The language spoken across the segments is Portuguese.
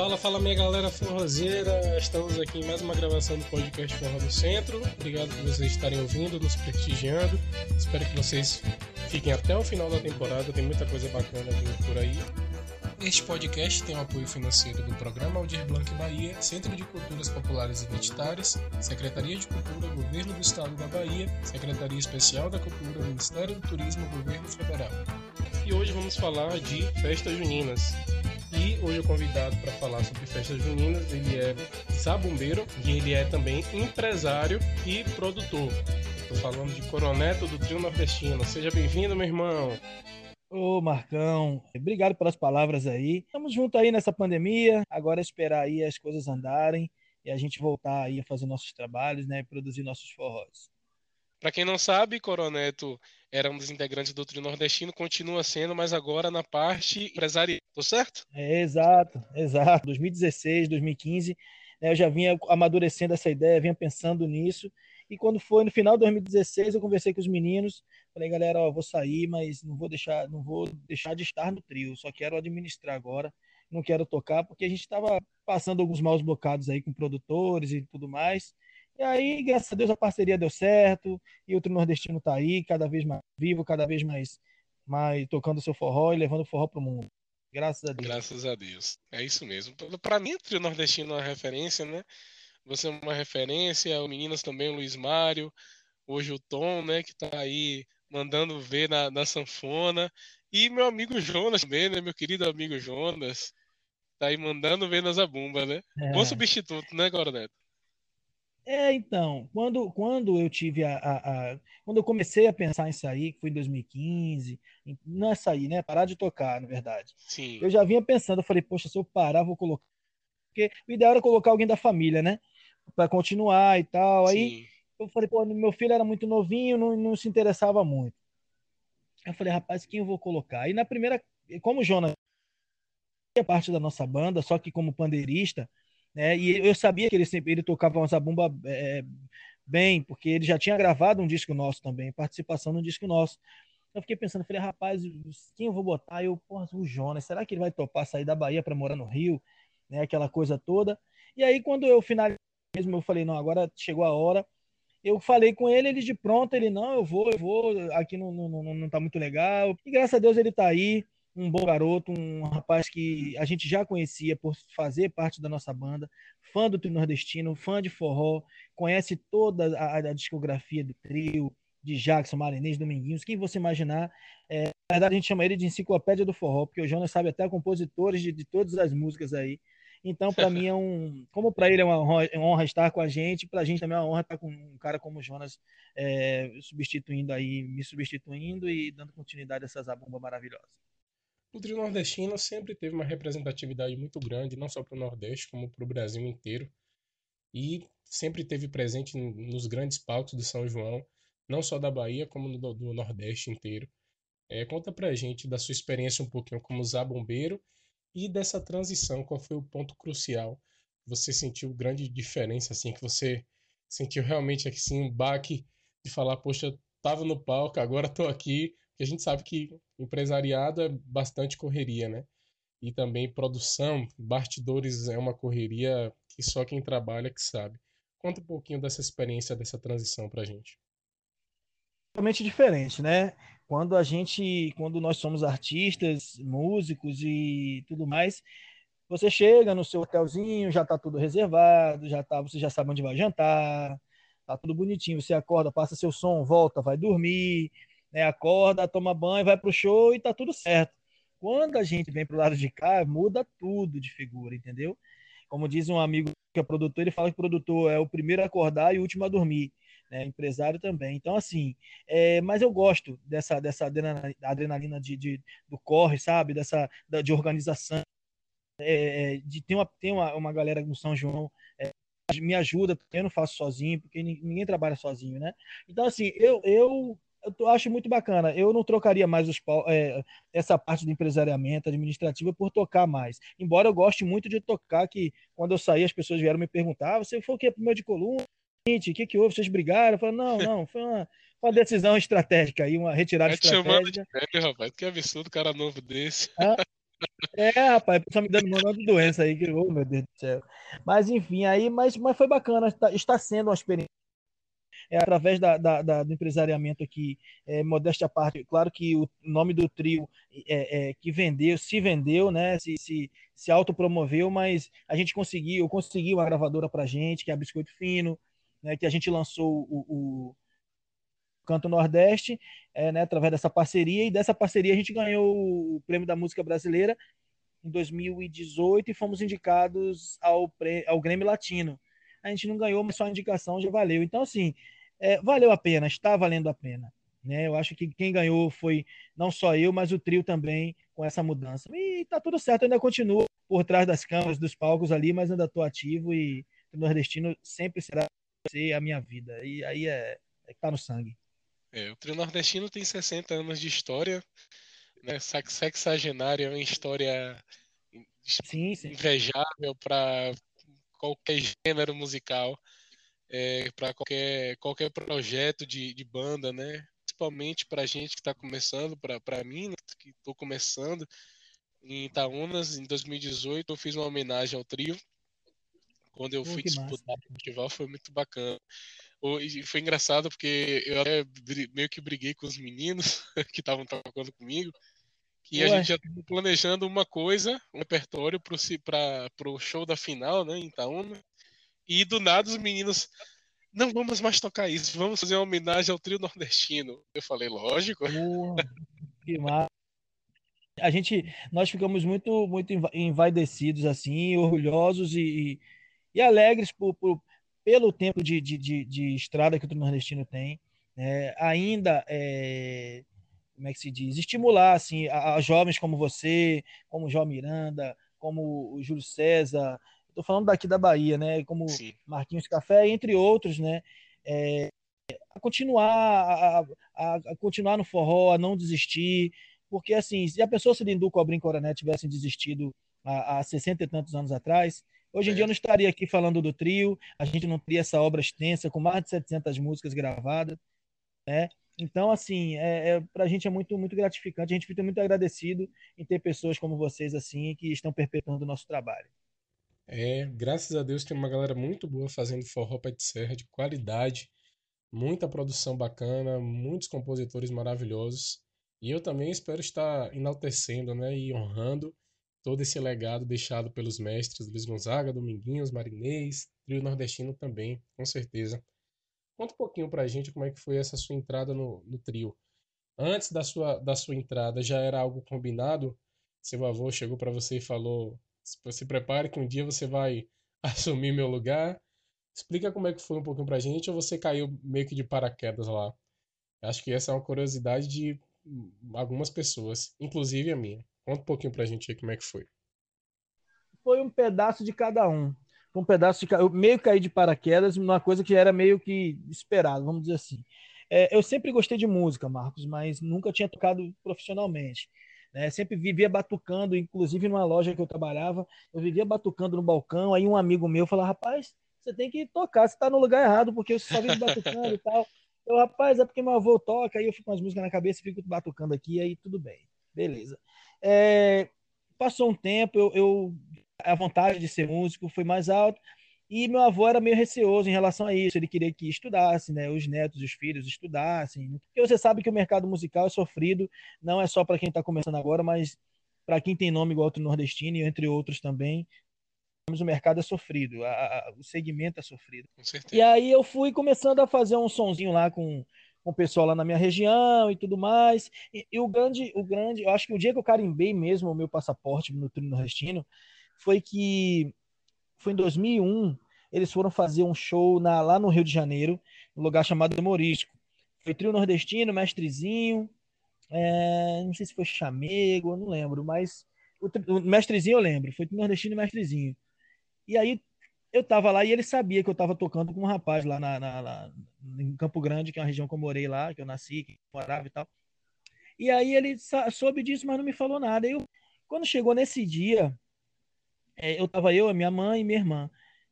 Fala, fala minha galera forrozeira. Estamos aqui em mais uma gravação do podcast Forró do Centro. Obrigado por vocês estarem ouvindo, nos prestigiando. Espero que vocês fiquem até o final da temporada, tem muita coisa bacana vindo por aí. Este podcast tem o apoio financeiro do Programa Aldir Blanc Bahia, Centro de Culturas Populares Identitárias, Secretaria de Cultura, Governo do Estado da Bahia, Secretaria Especial da Cultura, Ministério do Turismo, Governo Federal. E hoje vamos falar de festas juninas. E hoje o convidado para falar sobre festas juninas, ele é sabumbeiro e ele é também empresário e produtor. Estou falando de Coroneto do Trio Nordestino. Seja bem-vindo, meu irmão. Ô, Marcão, obrigado pelas palavras aí. Estamos juntos aí nessa pandemia, agora é esperar aí as coisas andarem e a gente voltar aí a fazer nossos trabalhos, né, produzir nossos forrós. Para quem não sabe, Coroneto era um dos integrantes do trio nordestino, continua sendo, mas agora na parte empresarial, tô certo? É, exato, exato. 2016, 2015, né, eu já vinha amadurecendo essa ideia, vinha pensando nisso, e quando foi no final de 2016, eu conversei com os meninos, falei, galera, ó, vou sair, mas não vou deixar, não vou deixar de estar no trio, só quero administrar agora, não quero tocar, porque a gente estava passando alguns maus bocados aí com produtores e tudo mais, e aí, graças a Deus, a parceria deu certo, e o Trio Nordestino está aí, cada vez mais vivo, cada vez mais, mais tocando seu forró e levando o forró para o mundo. Graças a Deus. Graças a Deus. É isso mesmo. Para mim, o Trio Nordestino é uma referência, né? Você é uma referência, o Meninas também, o Luiz Mário, hoje o Tom, né, que está aí mandando ver na, na sanfona. E meu amigo Jonas também, né? Meu querido amigo Jonas. Tá aí mandando ver na zabumba, né? É. Bom substituto, né, Coroneto? É, então, quando, quando eu tive a, a, a, Quando eu comecei a pensar em sair, que foi em 2015, não é sair, né? Parar de tocar, na verdade. Sim. Eu já vinha pensando, eu falei, poxa, se eu parar, vou colocar. Porque o ideal era colocar alguém da família, né? Para continuar e tal. Aí Sim. eu falei, pô, meu filho era muito novinho, não, não se interessava muito. Eu falei, rapaz, quem eu vou colocar? E na primeira, como o Jonas é parte da nossa banda, só que como pandeirista, né? E eu sabia que ele sempre ele tocava uma zabumba é, bem, porque ele já tinha gravado um disco nosso também, participação no disco nosso. Eu fiquei pensando, falei, rapaz, quem eu vou botar? Eu, porra, o Jonas, será que ele vai topar sair da Bahia para morar no Rio? Né, aquela coisa toda. E aí, quando eu finalizei mesmo, eu falei, não, agora chegou a hora. Eu falei com ele, ele de pronto, ele, não, eu vou, eu vou, aqui não, não, não, não tá muito legal. E graças a Deus ele tá aí, um bom garoto, um rapaz que a gente já conhecia por fazer parte da nossa banda, fã do trio nordestino, fã de forró, conhece toda a, a discografia do trio, de Jackson, Marinês, Dominguinhos, quem você imaginar. É, na verdade, a gente chama ele de enciclopédia do forró, porque o Jonas sabe até compositores de, de todas as músicas aí. Então, para mim é um. Como para ele é uma honra, é uma honra, estar com a gente, para a gente também é uma honra estar com um cara como o Jonas é, substituindo aí, me substituindo e dando continuidade a essa zabumba maravilhosa. O trio nordestino sempre teve uma representatividade muito grande, não só para o Nordeste, como para o Brasil inteiro. E sempre teve presente nos grandes palcos de São João, não só da Bahia, como do, do Nordeste inteiro. É, conta pra gente da sua experiência um pouquinho como zabombeiro e dessa transição, qual foi o ponto crucial? Você sentiu grande diferença, assim, que você sentiu realmente assim, um baque de falar, poxa, tava no palco, agora tô aqui, porque a gente sabe que empresariado é bastante correria, né? E também produção, bastidores é uma correria que só quem trabalha que sabe. Conta um pouquinho dessa experiência, dessa transição pra gente. Totalmente diferente, né? Quando a gente, quando nós somos artistas, músicos e tudo mais, você chega no seu hotelzinho, já tá tudo reservado, já tá, você já sabe onde vai jantar, tá tudo bonitinho, você acorda, passa seu som, volta, vai dormir, né? Acorda, toma banho, vai pro show e tá tudo certo. Quando a gente vem pro lado de cá, muda tudo de figura, entendeu? Como diz um amigo que é produtor, ele fala que produtor é o primeiro a acordar e o último a dormir. Né, empresário também. Então, assim, é, mas eu gosto dessa, dessa adrenalina de, de do corre, sabe? Dessa de organização, é, é, de ter uma, ter uma, uma galera no São João é, me ajuda, eu não faço sozinho, porque ninguém trabalha sozinho, né? Então, assim, eu, eu eu acho muito bacana. Eu não trocaria mais os, é, essa parte do empresariamento administrativo por tocar mais. Embora eu goste muito de tocar, que quando eu saí as pessoas vieram me perguntar: ah, você foi o quê? Primeiro de coluna? O que, que houve? Vocês brigaram? Eu falei, não, não, foi uma, uma decisão estratégica aí, uma retirada é estratégica. Chamando de velho, rapaz, que absurdo cara novo desse. Ah, É, rapaz, só me dando uma de doença aí, que, oh, meu Deus do céu. Mas enfim, aí, mas, mas foi bacana, está, está sendo uma experiência é, através da, da, da, do empresariamento aqui, é, modéstia à parte, claro que o nome do trio é, é, que vendeu, se vendeu, né, se, se, se autopromoveu, mas a gente conseguiu, eu consegui uma gravadora pra gente, que é a Biscoito Fino, né, que a gente lançou o, o Canto Nordeste, é, né, através dessa parceria, e dessa parceria a gente ganhou o Prêmio da Música Brasileira em 2018 e fomos indicados ao, ao Grêmio Latino. A gente não ganhou, mas só a indicação já valeu. Então, assim, é, valeu a pena, está valendo a pena. Né? Eu acho que quem ganhou foi não só eu, mas o trio também com essa mudança. E tá tudo certo, ainda continuo por trás das câmeras, dos palcos ali, mas ainda estou ativo e o nordestino sempre será a minha vida. E aí é, é tá no sangue. É, o trio nordestino tem 60 anos de história, né? Sexagenária, é uma história sim, sim. invejável para qualquer gênero musical é, para qualquer, qualquer projeto de, de banda, né? Principalmente para gente que está começando, para mim, né? que estou começando em Itaúnas, em 2018, eu fiz uma homenagem ao trio. Quando eu fui disputar o festival, foi muito bacana. E foi engraçado porque eu até meio que briguei com os meninos que estavam tocando comigo. E Ué. a gente já estava planejando uma coisa, um repertório para o show da final, né, em Itaúna. E do nada os meninos, não vamos mais tocar isso, vamos fazer uma homenagem ao trio nordestino. Eu falei, lógico. que massa. A gente, nós ficamos muito, muito envaidecidos, assim, orgulhosos e, e alegres por, por, pelo tempo de, de, de, de, estrada que o trio nordestino tem. É, ainda, é, como é que se diz, estimular assim, a, a jovens como você, como o João Miranda, como o Júlio César, Estou falando daqui da Bahia, né? Como Sim. Marquinhos Café, entre outros, né? É, a continuar a, a, continuar no forró, a não desistir, porque assim, se a pessoa se Lindu Cobrinho Coroné tivessem desistido há, há 60 e tantos anos atrás, hoje em é. dia eu não estaria aqui falando do trio, a gente não teria essa obra extensa com mais de 700 músicas gravadas, né? Então, assim, é, é para a gente é muito, muito gratificante. A gente fica muito agradecido em ter pessoas como vocês, assim, que estão perpetuando o nosso trabalho. É, graças a Deus tem uma galera muito boa fazendo forró pé de serra de qualidade, muita produção bacana, muitos compositores maravilhosos. E eu também espero estar enaltecendo, né, e honrando todo esse legado deixado pelos mestres Luiz Gonzaga, Dominguinhos, Marinês, trio nordestino também, com certeza. Conta um pouquinho pra gente como é que foi essa sua entrada no, no trio. Antes da sua, da sua entrada, já era algo combinado? Seu avô chegou para você e falou: se prepare que um dia você vai assumir meu lugar. Explica como é que foi um pouquinho pra gente ou você caiu meio que de paraquedas lá. Acho que essa é uma curiosidade de algumas pessoas, inclusive a minha. Conta um pouquinho pra gente aí como é que foi. Foi um pedaço de cada um. Foi um pedaço de eu meio caí de paraquedas, uma coisa que era meio que esperado, vamos dizer assim. É, eu sempre gostei de música, Marcos, mas nunca tinha tocado profissionalmente. Né? Sempre vivia batucando, inclusive numa loja que eu trabalhava, eu vivia batucando no balcão. Aí um amigo meu falou: rapaz, você tem que tocar, você está no lugar errado, porque você só vive batucando e tal. Eu, rapaz, é porque meu avô toca, aí eu fico com as músicas na cabeça e fico batucando aqui, aí tudo bem, beleza. É, passou um tempo, eu, eu, a vontade de ser músico foi mais alta, e meu avô era meio receoso em relação a isso. Ele queria que estudasse, né? Os netos, os filhos estudassem. Porque você sabe que o mercado musical é sofrido, não é só para quem está começando agora, mas para quem tem nome igual o nordestino e entre outros também. O mercado é sofrido, a, a, o segmento é sofrido. Com certeza. E aí eu fui começando a fazer um sonzinho lá com, com o pessoal lá na minha região e tudo mais. E, e, o grande, o grande, eu acho que o dia que eu carimbei mesmo o meu passaporte no Trino Nordestino foi que foi em 2001, eles foram fazer um show na, lá no Rio de Janeiro, um lugar chamado Morisco. Foi trio nordestino, mestrezinho, é, não sei se foi chamego, não lembro, mas o, o mestrezinho eu lembro, foi trio nordestino e mestrezinho. E aí eu tava lá e ele sabia que eu tava tocando com um rapaz lá na, na, na, em Campo Grande, que é uma região que eu morei lá, que eu nasci, que eu morava e tal. E aí ele soube disso, mas não me falou nada. Eu, quando chegou nesse dia, é, eu tava eu, a minha mãe e minha irmã,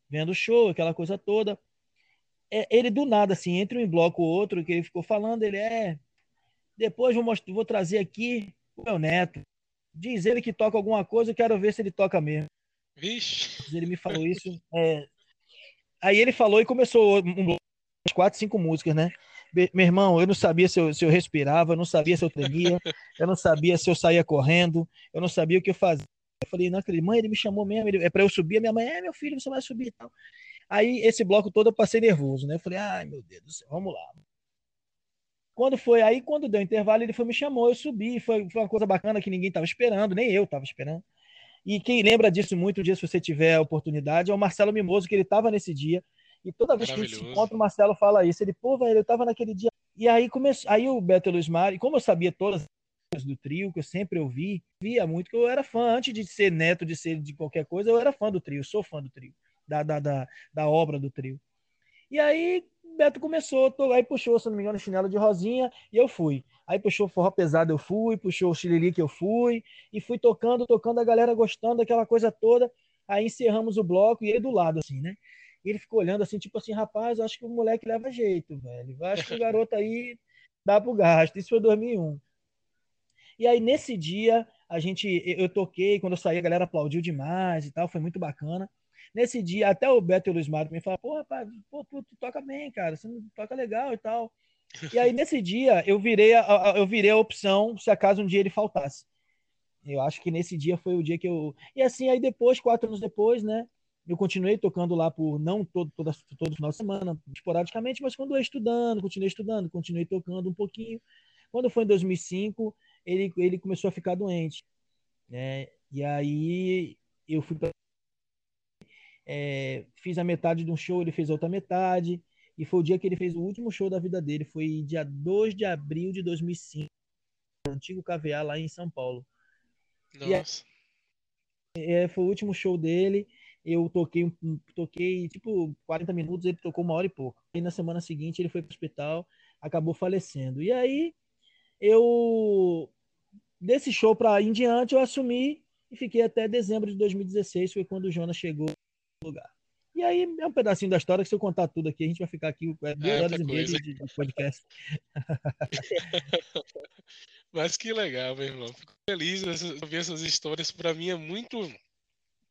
vendo o show, aquela coisa toda. É, ele do nada, assim, entre um bloco ou outro, que ele ficou falando, ele é. Depois vou, mostrar, vou trazer aqui o meu neto. diz ele que toca alguma coisa, eu quero ver se ele toca mesmo. Vixe. Ele me falou isso. É... Aí ele falou e começou um quatro, cinco músicas, né? Meu irmão, eu não sabia se eu, se eu respirava, eu não sabia se eu tremia, eu não sabia se eu saía correndo, eu não sabia o que eu fazia. Eu falei, não acredito, mãe, ele me chamou mesmo, ele, é para eu subir, a minha mãe, é meu filho, você vai subir e tal. Aí esse bloco todo eu passei nervoso, né? Eu falei, ai meu Deus do céu, vamos lá. Quando foi aí, quando deu intervalo, ele foi me chamou, eu subi, foi, foi uma coisa bacana que ninguém estava esperando, nem eu estava esperando. E quem lembra disso muito, um dia, se você tiver a oportunidade, é o Marcelo Mimoso, que ele estava nesse dia. E toda vez que a gente se encontra, o Marcelo fala isso. Ele, pô, velho, eu estava naquele dia. E aí começou. Aí o Beto Luiz Mar, e como eu sabia todas as do trio, que eu sempre ouvi, via muito, que eu era fã, antes de ser neto, de ser de qualquer coisa, eu era fã do trio, sou fã do trio, da, da, da, da obra do trio. E aí Beto começou, tô, aí puxou, se não me engano, chinelo de rosinha, e eu fui. Aí puxou forró pesado, eu fui, puxou o que eu fui, e fui tocando, tocando, a galera gostando daquela coisa toda. Aí encerramos o bloco e ele do lado, assim, né? E ele ficou olhando assim, tipo assim, rapaz, acho que o moleque leva jeito, velho. Acho que o garoto aí dá pro gasto. Isso foi 2001. E aí, nesse dia, a gente, eu toquei, quando eu saí, a galera aplaudiu demais e tal, foi muito bacana. Nesse dia, até o Beto e o Luiz Mário me falaram, pô, rapaz, pô, tu, tu, toca bem, cara, você toca legal e tal. E aí, nesse dia, eu virei a, eu virei a opção se acaso um dia ele faltasse. Eu acho que nesse dia foi o dia que eu. E assim, aí depois, quatro anos depois, né? Eu continuei tocando lá por não todo, todo, todo final de semana, esporadicamente, mas quando eu estudando, continuei estudando, continuei tocando um pouquinho. Quando foi em 2005, ele, ele começou a ficar doente. Né? E aí eu fui pra é, fiz a metade de um show, ele fez a outra metade, e foi o dia que ele fez o último show da vida dele, foi dia 2 de abril de 2005, no antigo KVA lá em São Paulo. Nossa. E, é, foi o último show dele, eu toquei, toquei tipo 40 minutos, ele tocou uma hora e pouco. E na semana seguinte ele foi para o hospital, acabou falecendo. E aí eu desse show para em diante eu assumi e fiquei até dezembro de 2016, foi quando o Jonas chegou lugar. E aí é um pedacinho da história que se eu contar tudo aqui, a gente vai ficar aqui é, duas é, horas e meia de, de podcast. Mas que legal, meu irmão. Fico feliz de ouvir essas histórias. Para mim é muito,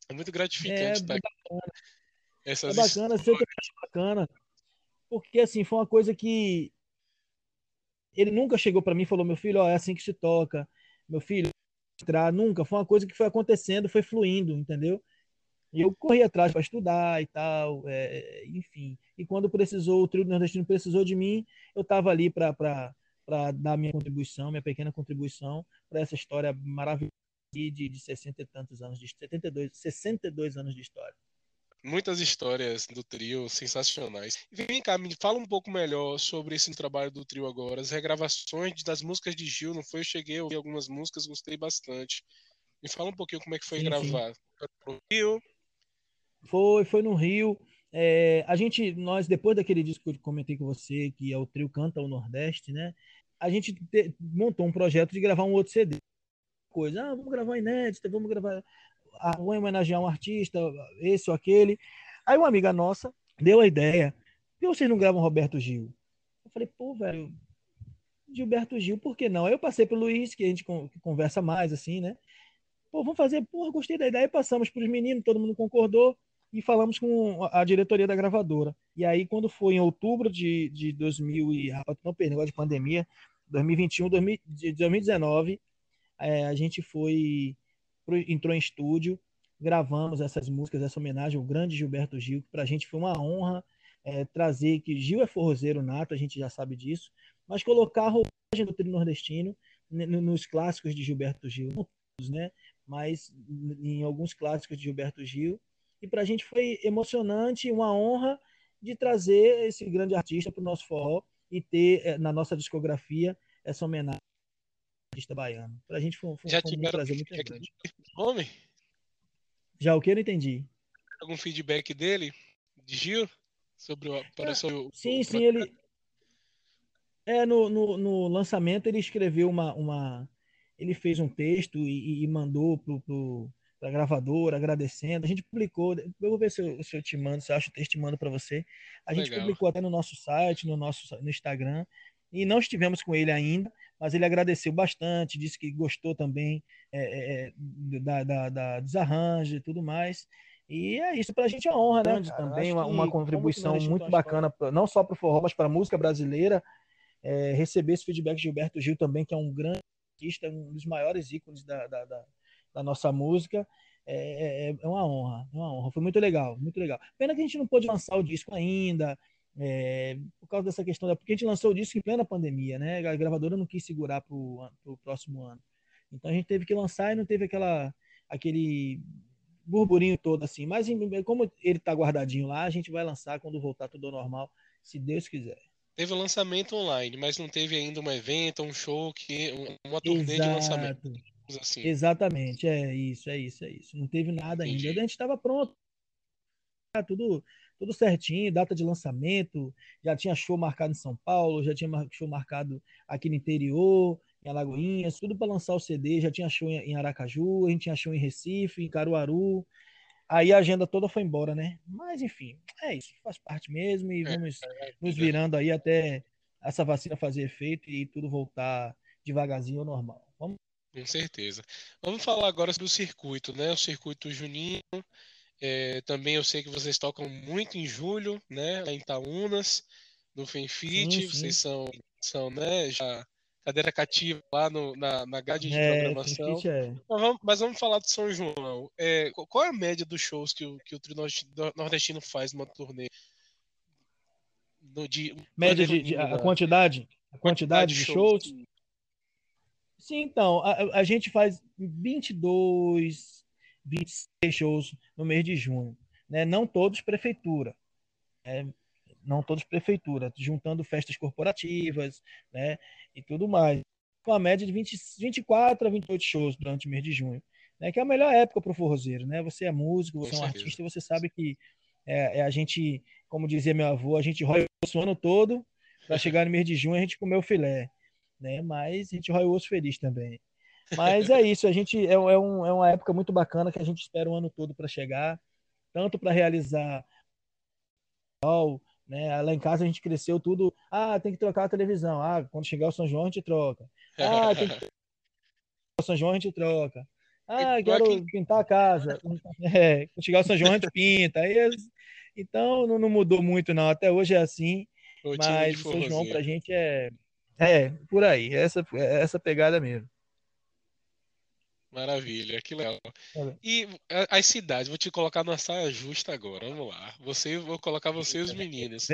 é muito gratificante. É, tá? bacana. Essas é bacana, histórias. bacana. Porque assim, foi uma coisa que ele nunca chegou para mim e falou: meu filho, ó, é assim que se toca. Meu filho, nunca. Foi uma coisa que foi acontecendo, foi fluindo, entendeu? E eu corri atrás para estudar e tal, é, enfim. E quando precisou, o trio nordestino precisou de mim, eu estava ali para dar minha contribuição, minha pequena contribuição para essa história maravilhosa de, de 60 e tantos anos, de 72, 62 anos de história. Muitas histórias do trio sensacionais. Vem cá, me fala um pouco melhor sobre esse trabalho do trio agora. As regravações das músicas de Gil, não foi? Eu cheguei a ouvir algumas músicas, gostei bastante. Me fala um pouquinho como é que foi sim, gravar. Sim. Rio, foi, foi no Rio. É, a gente, nós, depois daquele disco que eu comentei com você, que é o trio Canta o Nordeste, né? A gente te, montou um projeto de gravar um outro CD. Coisa, ah, vamos gravar inédita, vamos gravar, vamos homenagear um artista, esse ou aquele. Aí uma amiga nossa deu a ideia, por que vocês não gravam Roberto Gil? Eu falei, pô, velho, Gilberto Gil, por que não? Aí eu passei pelo Luiz, que a gente conversa mais, assim, né? Pô, vamos fazer, porra, gostei da ideia, passamos para os meninos, todo mundo concordou e falamos com a diretoria da gravadora. E aí, quando foi em outubro de, de 2000 e rapaz, não perdi, negócio de pandemia, 2021, 2019, é, a gente foi entrou em estúdio, gravamos essas músicas, essa homenagem ao grande Gilberto Gil, que para a gente foi uma honra é, trazer que Gil é forrozeiro nato, a gente já sabe disso, mas colocar a roupagem do trio nordestino nos clássicos de Gilberto Gil, né? Mas em alguns clássicos de Gilberto Gil, e para a gente foi emocionante, uma honra de trazer esse grande artista para o nosso forró e ter eh, na nossa discografia essa homenagem artista baiano. Para a gente foi, foi, já foi um prazer muito grande. Nome? Já o que eu não entendi? Algum feedback dele, de Gil, sobre o, para é, o, sim, o... sim, ele é no, no, no, lançamento ele escreveu uma, uma ele fez um texto e, e mandou pro, pro da gravadora, agradecendo. A gente publicou, eu vou ver se eu, se eu te mando, se eu acho o texto, te mando para você. A gente Legal. publicou até no nosso site, no nosso no Instagram, e não estivemos com ele ainda, mas ele agradeceu bastante, disse que gostou também é, é, da, da, da, e tudo mais. E é isso, para a gente é honra, né? Cara, também uma, uma contribuição muito bacana, pra, não só para o forró, mas para a música brasileira. É, receber esse feedback de Gilberto Gil também, que é um grande artista, um dos maiores ícones da, da, da, da nossa música. É, é, é, uma honra, é uma honra. Foi muito legal, muito legal. Pena que a gente não pôde lançar o disco ainda, é, por causa dessa questão, porque a gente lançou o disco em plena pandemia, né? A gravadora não quis segurar para o próximo ano. Então a gente teve que lançar e não teve aquela, aquele burburinho todo assim. Mas como ele está guardadinho lá, a gente vai lançar quando voltar tudo ao normal, se Deus quiser. Teve o lançamento online, mas não teve ainda um evento, um show, que uma turnê Exato. de lançamento. Assim. Exatamente, é isso, é isso, é isso. Não teve nada Entendi. ainda. A gente estava pronto. Tá tudo, tudo certinho, data de lançamento, já tinha show marcado em São Paulo, já tinha show marcado aqui no interior, em Alagoinhas, tudo para lançar o CD, já tinha show em Aracaju, a gente tinha show em Recife, em Caruaru. Aí a agenda toda foi embora, né? Mas enfim, é isso, faz parte mesmo e é, vamos é, é, nos virando aí até essa vacina fazer efeito e tudo voltar devagarzinho ao normal. Vamos com certeza. Vamos falar agora sobre o circuito, né? O circuito junino. É, também eu sei que vocês tocam muito em julho, né? Lá em Itaúnas, no Fenfit. Vocês são, são, né? Já cadeira cativa lá no, na, na grade de é, programação. É. Mas, vamos, mas, vamos, falar do São João. É, qual é a média dos shows que o, que o trio nordestino faz numa turnê? No dia, média de, de, a quantidade, a quantidade, quantidade de shows? shows? Sim, então, a, a gente faz 22, 26 shows no mês de junho. Né? Não todos prefeitura. Né? Não todos prefeitura, juntando festas corporativas né? e tudo mais. Com a média de 20, 24 a 28 shows durante o mês de junho. Né? Que é a melhor época para o forrozeiro. Né? Você é músico, você Com é um certeza. artista, você sabe que é, é, a gente, como dizia meu avô, a gente rói o ano todo para chegar no mês de junho a gente comer o filé né? Mas a gente rói o osso feliz também. Mas é isso, a gente é, é, um, é uma época muito bacana que a gente espera o ano todo para chegar, tanto para realizar né? Lá em casa a gente cresceu tudo. Ah, tem que trocar a televisão. Ah, quando chegar o São João a gente troca. Ah, tem que o São João a gente troca. Ah, quero pintar a casa. É, quando chegar o São João a gente pinta. Então não, não mudou muito não. Até hoje é assim. Mas o São João pra gente é é, por aí. Essa, essa pegada mesmo. Maravilha, que legal. E as cidades, vou te colocar na saia justa agora. Vamos lá. Você, vou colocar você e os meninos.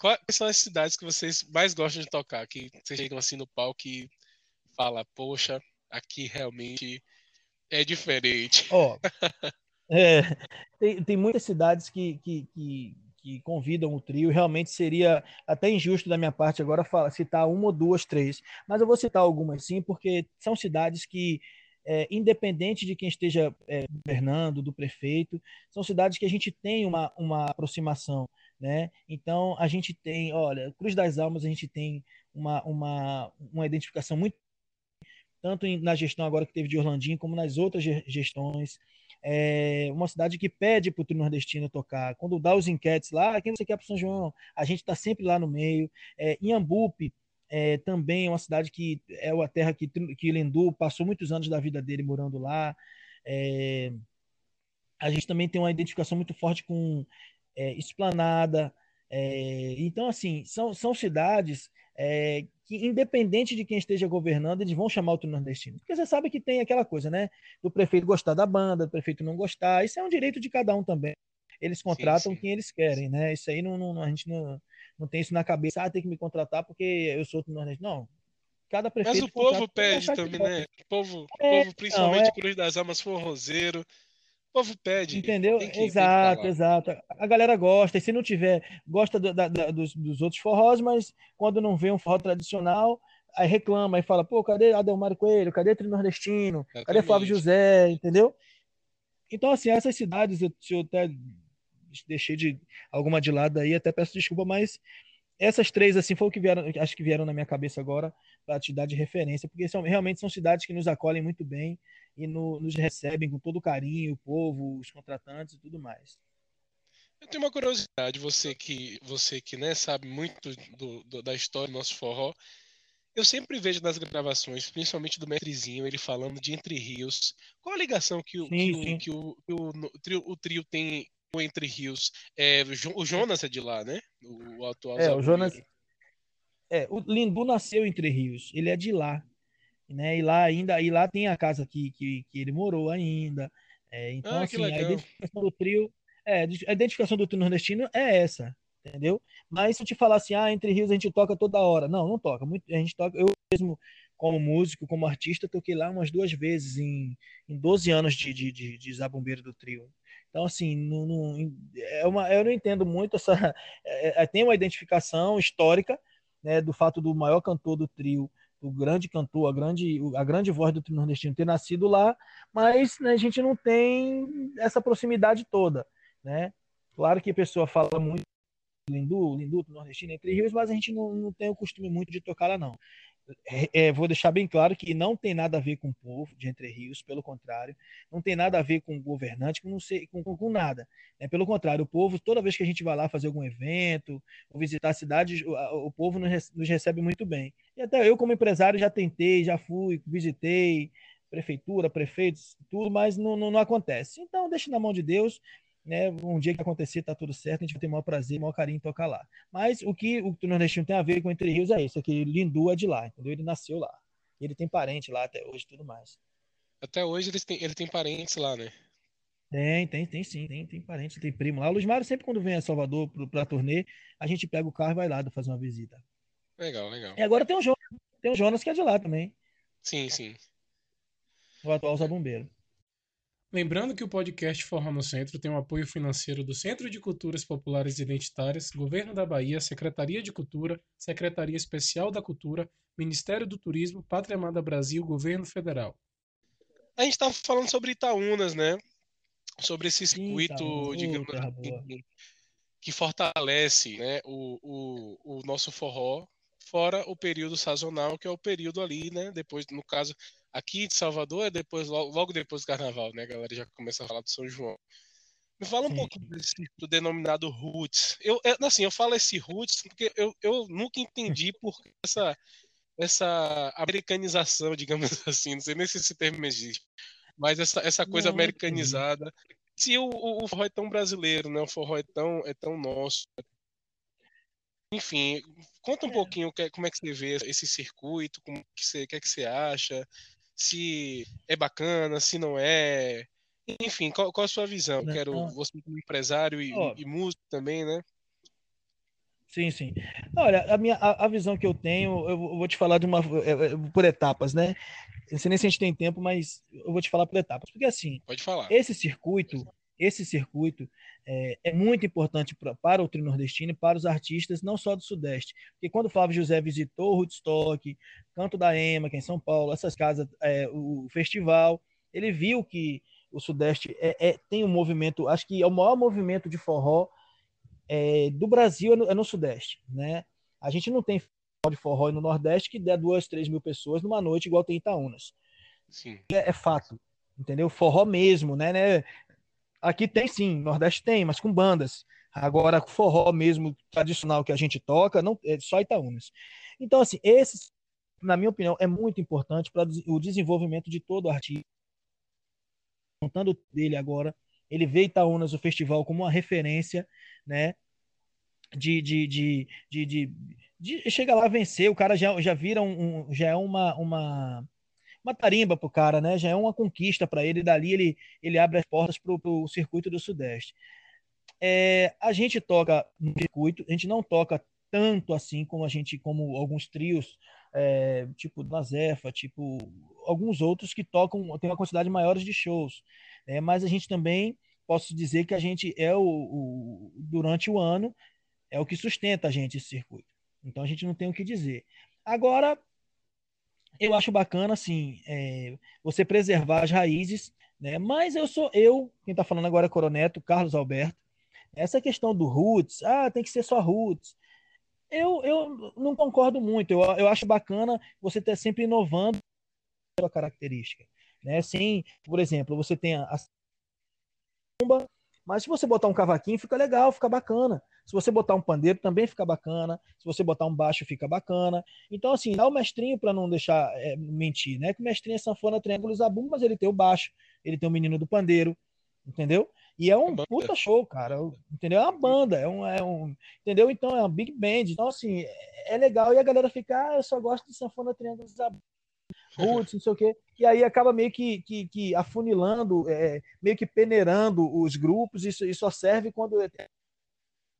quais são as cidades que vocês mais gostam de tocar? Que vocês chegam assim no palco e fala, poxa, aqui realmente é diferente. Ó, é, tem, tem muitas cidades que, que, que, que convidam o trio. Realmente seria até injusto da minha parte agora falar, citar uma ou duas, três. Mas eu vou citar algumas sim, porque são cidades que, é, independente de quem esteja é, governando, do prefeito, são cidades que a gente tem uma, uma aproximação. Né? Então, a gente tem, olha, Cruz das Almas, a gente tem uma, uma, uma identificação muito tanto na gestão agora que teve de Orlandinho, como nas outras gestões é uma cidade que pede para o trio nordestino tocar. Quando dá os enquetes lá, quem você quer para São João? A gente está sempre lá no meio. É, Inhambupe é, também é uma cidade que é a terra que, que Lendu passou muitos anos da vida dele morando lá. É, a gente também tem uma identificação muito forte com é, Esplanada. É, então, assim, são, são cidades é, que, independente de quem esteja governando, eles vão chamar o trio nordestino. Porque você sabe que tem aquela coisa, né? Do prefeito gostar da banda, do prefeito não gostar. Isso é um direito de cada um também. Eles contratam sim, sim. quem eles querem, né? Isso aí não, não, a gente não, não tem isso na cabeça. Ah, tem que me contratar porque eu sou do Nordeste. Não. Cada prefeito. Mas o povo pede também, né? O povo, é, povo principalmente não, é... Cruz das Almas, Forrozeiro o povo pede. Entendeu? Que, exato, exato. A galera gosta. E se não tiver, gosta do, da, da, dos, dos outros forrós, mas quando não vê um forró tradicional, aí reclama e fala, pô, cadê Adelmário Coelho? Cadê Trio Nordestino? Exatamente. Cadê Flávio José? Entendeu? Então, assim, essas cidades, eu, eu até deixei de alguma de lado aí, até peço desculpa, mas essas três, assim, foi o que vieram, acho que vieram na minha cabeça agora para te dar de referência, porque são, realmente são cidades que nos acolhem muito bem e no, nos recebem com todo carinho, o povo, os contratantes e tudo mais. Eu tenho uma curiosidade, você que você que né, sabe muito do, do, da história do nosso forró, eu sempre vejo nas gravações, principalmente do Metrezinho, ele falando de Entre Rios. Qual a ligação que o, sim, que, sim. O, que, o, que o, o, trio, o, trio, tem com Entre Rios? É, o Jonas é de lá, né? O, atual É, o Jonas. É, o Lindu nasceu em Entre Rios, ele é de lá. Né? E lá ainda, e lá tem a casa que, que, que ele morou ainda. É, então, ah, assim, a identificação do trio. É, a identificação do trio nordestino é essa, entendeu? Mas se eu te falar assim, ah, Entre Rios a gente toca toda hora. Não, não toca. Muito, a gente toca. Eu mesmo, como músico, como artista, toquei lá umas duas vezes em, em 12 anos de, de, de, de Zabumbeiro do Trio. Então, assim, não, não, é uma, eu não entendo muito essa. É, é, tem uma identificação histórica né, do fato do maior cantor do trio, o grande cantor, a grande, a grande voz do trio nordestino ter nascido lá, mas né, a gente não tem essa proximidade toda. Né? Claro que a pessoa fala muito Lindu, Lindu, Nordestino, Entre Rios, mas a gente não, não tem o costume muito de tocar lá, não. É, é, vou deixar bem claro que não tem nada a ver com o povo de Entre Rios, pelo contrário, não tem nada a ver com o governante, com, não sei, com, com, com nada. É, pelo contrário, o povo, toda vez que a gente vai lá fazer algum evento ou visitar a cidade, o, o povo nos, nos recebe muito bem. E até eu, como empresário, já tentei, já fui, visitei, prefeitura, prefeitos, tudo, mas não, não, não, acontece. Então, deixa na mão de Deus né, um dia que acontecer, tá tudo certo, a gente vai ter o maior prazer, o maior carinho em tocar lá. Mas o que o nordestino tem a ver com Entre Rios é isso, é que Lindu é de lá, entendeu? Ele nasceu lá. Ele tem parente lá até hoje tudo mais. Até hoje ele tem, ele tem parentes lá, né? Tem, tem, tem sim, tem, tem parente, tem primo lá. O Luiz Mário sempre quando vem a Salvador para a turnê, a gente pega o carro e vai lá fazer uma visita. Legal, legal. E agora tem o Jonas, tem o Jonas que é de lá também. Sim, sim. O atual Zabumbeiro. Lembrando que o podcast Forró no Centro tem o apoio financeiro do Centro de Culturas Populares e Identitárias, Governo da Bahia, Secretaria de Cultura, Secretaria Especial da Cultura, Ministério do Turismo, Pátria Amada Brasil, Governo Federal. A gente estava falando sobre Itaúnas, né? Sobre esse circuito, digamos assim, que fortalece né, o, o, o nosso forró, fora o período sazonal, que é o período ali, né? Depois, no caso, aqui de Salvador é depois, logo depois do carnaval, né? A galera já começa a falar do São João. Me fala um Sim. pouquinho desse do denominado roots. Eu, assim, eu falo esse roots porque eu, eu nunca entendi por essa, essa americanização, digamos assim, não sei nem se esse termo existe, mas essa, essa coisa não, americanizada. Se o, o, o, forró é tão brasileiro, né? O forró é tão, é tão nosso. Enfim, conta um é. pouquinho como é que você vê esse circuito, como que você, o que é que você acha, se é bacana, se não é. Enfim, qual, qual a sua visão? Não, Quero não. você como empresário e, oh. e, músico também, né? Sim, sim. Olha, a minha a, a, visão que eu tenho, eu vou te falar de uma por etapas, né? Não sei nem se a gente tem tempo, mas eu vou te falar por etapas, porque assim, Pode falar. esse circuito, esse circuito é, é muito importante pra, para o trio nordestino e para os artistas, não só do Sudeste. Porque quando o Flávio José visitou o Woodstock, Canto da Ema, que é em São Paulo, essas casas, é, o festival, ele viu que o Sudeste é, é, tem um movimento, acho que é o maior movimento de forró é, do Brasil é no, é no, Sudeste. Né? A gente não tem de forró no Nordeste que dê duas, três mil pessoas numa noite igual tem Itaúnas. Sim. É, é fato entendeu? Forró mesmo, né? né? Aqui tem sim, Nordeste tem, mas com bandas. Agora, forró mesmo, tradicional que a gente toca, não é só Itaúnas. Então, assim, esse, na minha opinião, é muito importante para o desenvolvimento de todo artista. Contando dele agora, ele vê Itaúnas, o festival, como uma referência, né? De, de, de, de, de, de chega lá vencer, o cara já, já vira um, um já é uma, uma uma tarimba pro cara, né? Já é uma conquista para ele. Dali ele, ele abre as portas pro, pro circuito do Sudeste. É, a gente toca no circuito, a gente não toca tanto assim como a gente, como alguns trios, é, tipo Nazefa, tipo alguns outros que tocam, tem uma quantidade maior de shows. É, mas a gente também posso dizer que a gente é o, o, durante o ano é o que sustenta a gente esse circuito. Então a gente não tem o que dizer. Agora eu acho bacana, assim, é, você preservar as raízes, né? Mas eu sou eu, quem está falando agora é Coroneto, Carlos Alberto. Essa questão do roots, ah, tem que ser só roots. Eu, eu não concordo muito. Eu, eu acho bacana você ter sempre inovando a sua característica, né? Sim, por exemplo, você tem a, a Mas se você botar um cavaquinho, fica legal, fica bacana. Se você botar um pandeiro, também fica bacana. Se você botar um baixo, fica bacana. Então, assim, dá o mestrinho para não deixar é, mentir, né? Que o mestrinho é sanfona, triângulo e zabumba, mas ele tem o baixo, ele tem o menino do pandeiro, entendeu? E é um puta show, cara. Entendeu? É uma banda, é um, é um. Entendeu? Então é um big band. Então, assim, é, é legal e a galera fica, ah, eu só gosto de sanfona, triângulo e zabumba roots, não sei o quê. E aí acaba meio que, que, que afunilando, é, meio que peneirando os grupos, isso, isso só serve quando. É,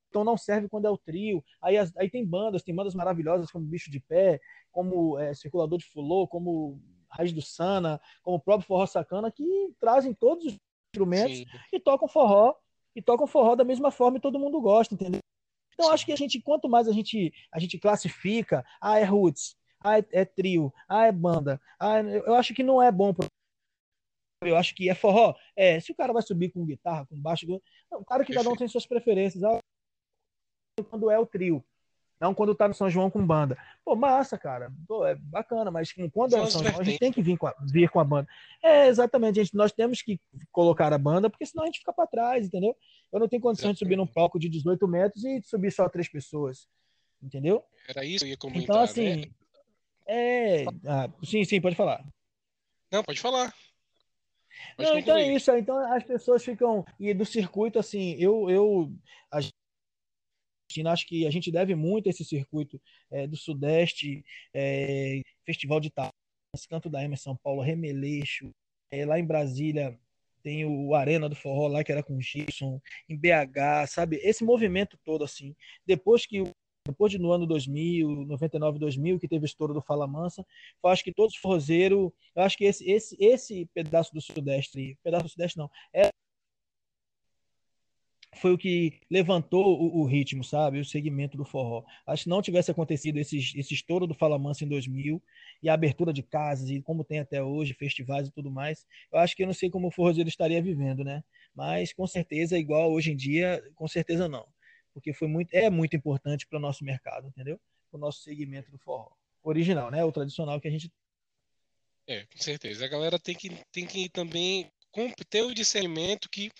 então não serve quando é o trio. Aí, aí tem bandas, tem bandas maravilhosas como Bicho de Pé, como é, Circulador de Fulô, como Raiz do Sana, como o próprio Forró Sacana, que trazem todos os instrumentos Sim. e tocam forró, e tocam forró da mesma forma e todo mundo gosta, entendeu? Então acho que a gente, quanto mais a gente, a gente classifica, ah, é roots, ah, é, é trio, ah, é banda. Ah, eu acho que não é bom. Pro... Eu acho que é forró. É, se o cara vai subir com guitarra, com baixo, não, claro que cada um tem suas preferências. Ah, quando é o trio, não quando tá no São João com banda. Pô, massa, cara. Pô, é bacana, mas quando é no São João, a gente tem que vir com a, vir com a banda. É, exatamente, gente. Nós temos que colocar a banda, porque senão a gente fica para trás, entendeu? Eu não tenho condição de subir num palco de 18 metros e subir só três pessoas. Entendeu? Era isso que eu ia comentar. Então, assim, né? É. Ah, sim, sim, pode falar. Não, pode falar. Pode não, então é isso. Então as pessoas ficam. E do circuito, assim, eu. eu a gente, acho que a gente deve muito a esse circuito é, do Sudeste, é, Festival de Itália, Canto da Ema São Paulo, Remeleixo, é, lá em Brasília tem o Arena do Forró lá, que era com o Gibson, em BH, sabe? Esse movimento todo, assim. Depois que o depois de no ano 2000, 99, 2000, que teve o estouro do Fala Mansa, eu acho que todos os forrozeiros, eu acho que esse, esse, esse pedaço do Sudeste, pedaço do Sudeste não, é, foi o que levantou o, o, ritmo, sabe? O segmento do forró. Acho que não tivesse acontecido esse, esse estouro do Fala Mansa em 2000 e a abertura de casas e como tem até hoje, festivais e tudo mais, eu acho que eu não sei como o forrozeiro estaria vivendo, né? Mas com certeza, igual hoje em dia, com certeza não porque foi muito, é muito importante para o nosso mercado, entendeu? Para o nosso segmento do forró. Original, né? O tradicional que a gente. É, com certeza. A galera tem que, tem que também ter o discernimento que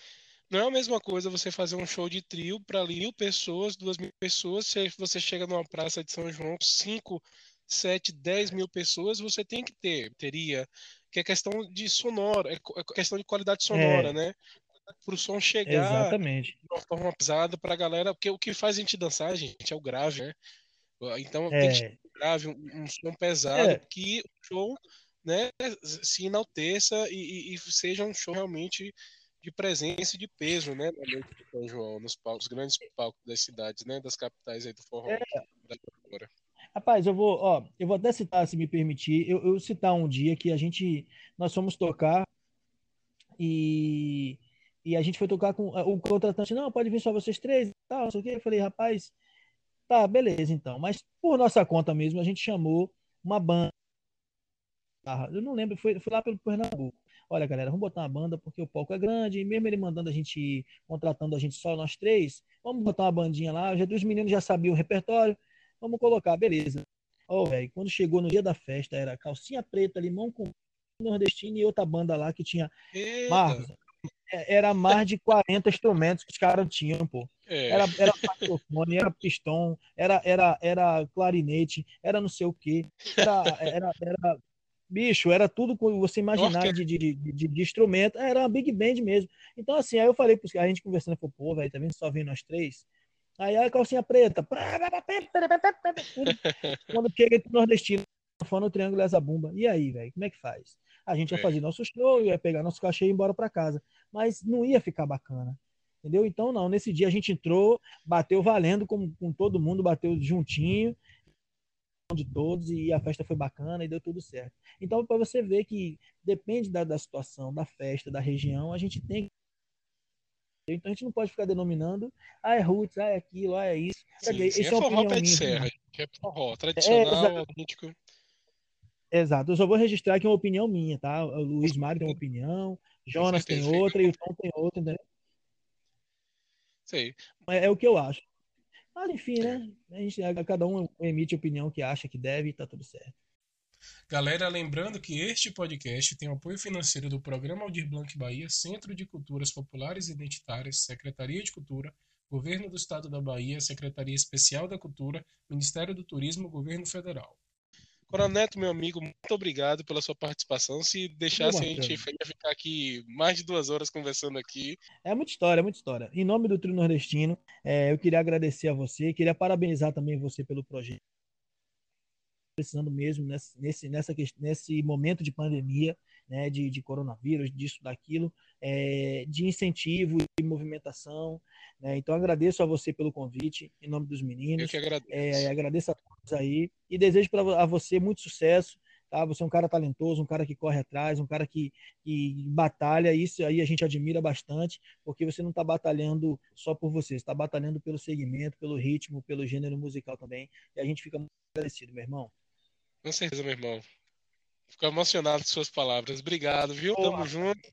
não é a mesma coisa você fazer um show de trio para mil pessoas, duas mil pessoas. Se você chega numa praça de São João, cinco, sete, dez mil pessoas, você tem que ter, teria, que é questão de sonora, é, é questão de qualidade sonora, é. né? Para o som chegar Exatamente. de uma forma pesada para a galera, porque o que faz a gente dançar, gente, é o grave, né? Então é. tem que um grave, um, um som pesado, é. que o show né, se enalteça e, e, e, seja um show realmente de presença e de peso, né, na noite de São João, nos palcos, grandes palcos das cidades, né, das capitais aí do forró. É. Rapaz, eu vou, ó, eu vou até citar, se me permitir, eu, eu citar um dia que a gente, nós fomos tocar e e a gente foi tocar com o contratante, não, pode vir só vocês três e tal, não sei o quê. Eu falei, rapaz, tá, beleza então. Mas por nossa conta mesmo, a gente chamou uma banda. Eu não lembro, foi, foi lá pelo Pernambuco. Olha, galera, vamos botar uma banda porque o palco é grande, e mesmo ele mandando a gente, contratando a gente só nós três, vamos botar uma bandinha lá. Já, os meninos já sabiam o repertório, vamos colocar, beleza. Ó, oh, velho, quando chegou no dia da festa, era calcinha preta, limão com nordestino e outra banda lá que tinha. Marcos, era mais de 40 instrumentos que os caras tinham, pô. É. Era, era saxofone, era pistão, era, era, era clarinete, era não sei o quê. Era, era, era bicho, era tudo que você imaginar de, de, de, de, instrumento. Era uma big band mesmo. Então, assim, aí eu falei pros a gente conversando, falou, pô, velho, tá vendo? Só vem nós três. Aí a calcinha preta. Quando chega nordestino, falando o triângulo essa bomba. E aí, velho, como é que faz? A gente ia é. fazer nosso show, ia pegar nosso cachê e ir embora para casa. Mas não ia ficar bacana. Entendeu? Então, não. Nesse dia a gente entrou, bateu valendo com, com todo mundo, bateu juntinho de todos e a festa foi bacana e deu tudo certo. Então, para você ver que depende da, da situação, da festa, da região, a gente tem então a gente não pode ficar denominando, ah, é roots, ah, é aquilo, ah, é isso. Sim, é, é forró pé de serra, é forró, tradicional, é, autêntico. Exato, eu só vou registrar aqui uma opinião minha, tá? O Luiz Mário tem uma opinião, Jonas tem outra e o Tom tem outra, entendeu? Sei. É, é o que eu acho. Mas enfim, né? A gente, cada um emite a opinião que acha que deve e tá tudo certo. Galera, lembrando que este podcast tem o apoio financeiro do Programa Aldir Blanc Bahia, Centro de Culturas Populares e Identitárias, Secretaria de Cultura, Governo do Estado da Bahia, Secretaria Especial da Cultura, Ministério do Turismo, Governo Federal. Coroneto, meu amigo, muito obrigado pela sua participação. Se deixasse, a gente ia ficar aqui mais de duas horas conversando aqui. É muita história, é muita história. Em nome do Trio Nordestino, é, eu queria agradecer a você, queria parabenizar também você pelo projeto. Precisando mesmo nesse, nesse, nessa, nesse momento de pandemia, né, de, de coronavírus, disso, daquilo, é, de incentivo, de movimentação. Né? Então, agradeço a você pelo convite, em nome dos meninos. Eu que agradeço. É, agradeço a todos aí e desejo para a você muito sucesso. Tá? Você é um cara talentoso, um cara que corre atrás, um cara que, que batalha. Isso aí a gente admira bastante, porque você não está batalhando só por você, está batalhando pelo segmento, pelo ritmo, pelo gênero musical também. E a gente fica muito agradecido, meu irmão. Com certeza, meu irmão. Fico emocionado com suas palavroas. Obrigado, viu? Pô, Tamo junto.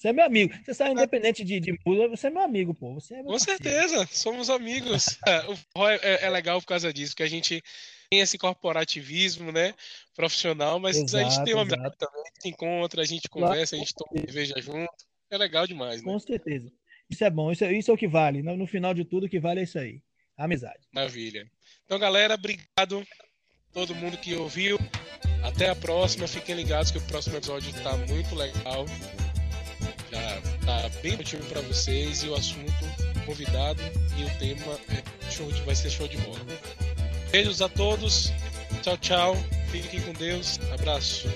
Você é meu amigo. Você sai independente de, de mula, você é meu amigo, pô. Você é Com parceiro. certeza, somos amigos. o forró é, é, legal por causa disso, que a gente tem esse corporativismo, né? Profissional, mas exato, a gente tem uma amizade também, a gente se encontra, a gente conversa, a gente toma cerveja junto. É legal demais, né? Com certeza. Isso é bom, isso é, isso é o que vale. No, no final de tudo, o que vale é isso aí. amizade. Maravilha. Então, galera, obrigado todo mundo que ouviu. Até a próxima. Fiquem ligados que o próximo episódio está muito legal. Tá bem motivo para vocês e o assunto, convidado e o tema é show de, vai ser show de bola. Beijos a todos. Tchau, tchau. Fiquem com Deus. Abraço.